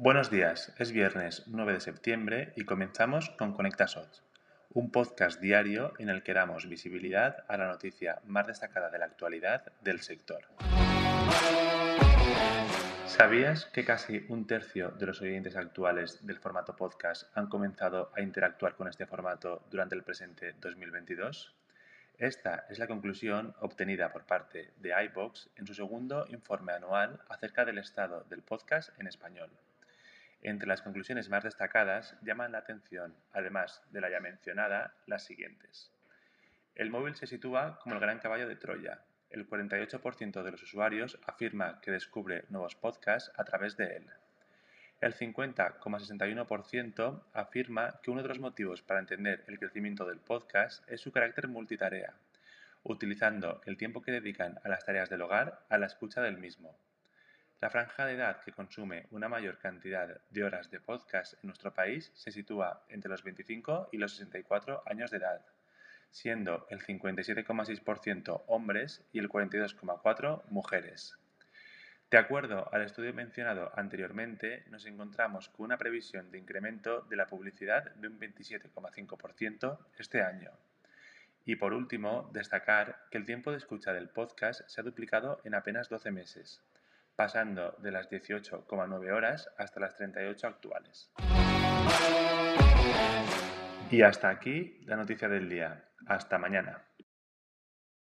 Buenos días, es viernes 9 de septiembre y comenzamos con Conecta un podcast diario en el que damos visibilidad a la noticia más destacada de la actualidad del sector. ¿Sabías que casi un tercio de los oyentes actuales del formato podcast han comenzado a interactuar con este formato durante el presente 2022? Esta es la conclusión obtenida por parte de iBox en su segundo informe anual acerca del estado del podcast en español. Entre las conclusiones más destacadas llaman la atención, además de la ya mencionada, las siguientes. El móvil se sitúa como el gran caballo de Troya. El 48% de los usuarios afirma que descubre nuevos podcasts a través de él. El 50,61% afirma que uno de los motivos para entender el crecimiento del podcast es su carácter multitarea, utilizando el tiempo que dedican a las tareas del hogar a la escucha del mismo. La franja de edad que consume una mayor cantidad de horas de podcast en nuestro país se sitúa entre los 25 y los 64 años de edad, siendo el 57,6% hombres y el 42,4% mujeres. De acuerdo al estudio mencionado anteriormente, nos encontramos con una previsión de incremento de la publicidad de un 27,5% este año. Y por último, destacar que el tiempo de escucha del podcast se ha duplicado en apenas 12 meses, pasando de las 18,9 horas hasta las 38 actuales. Y hasta aquí la noticia del día. Hasta mañana.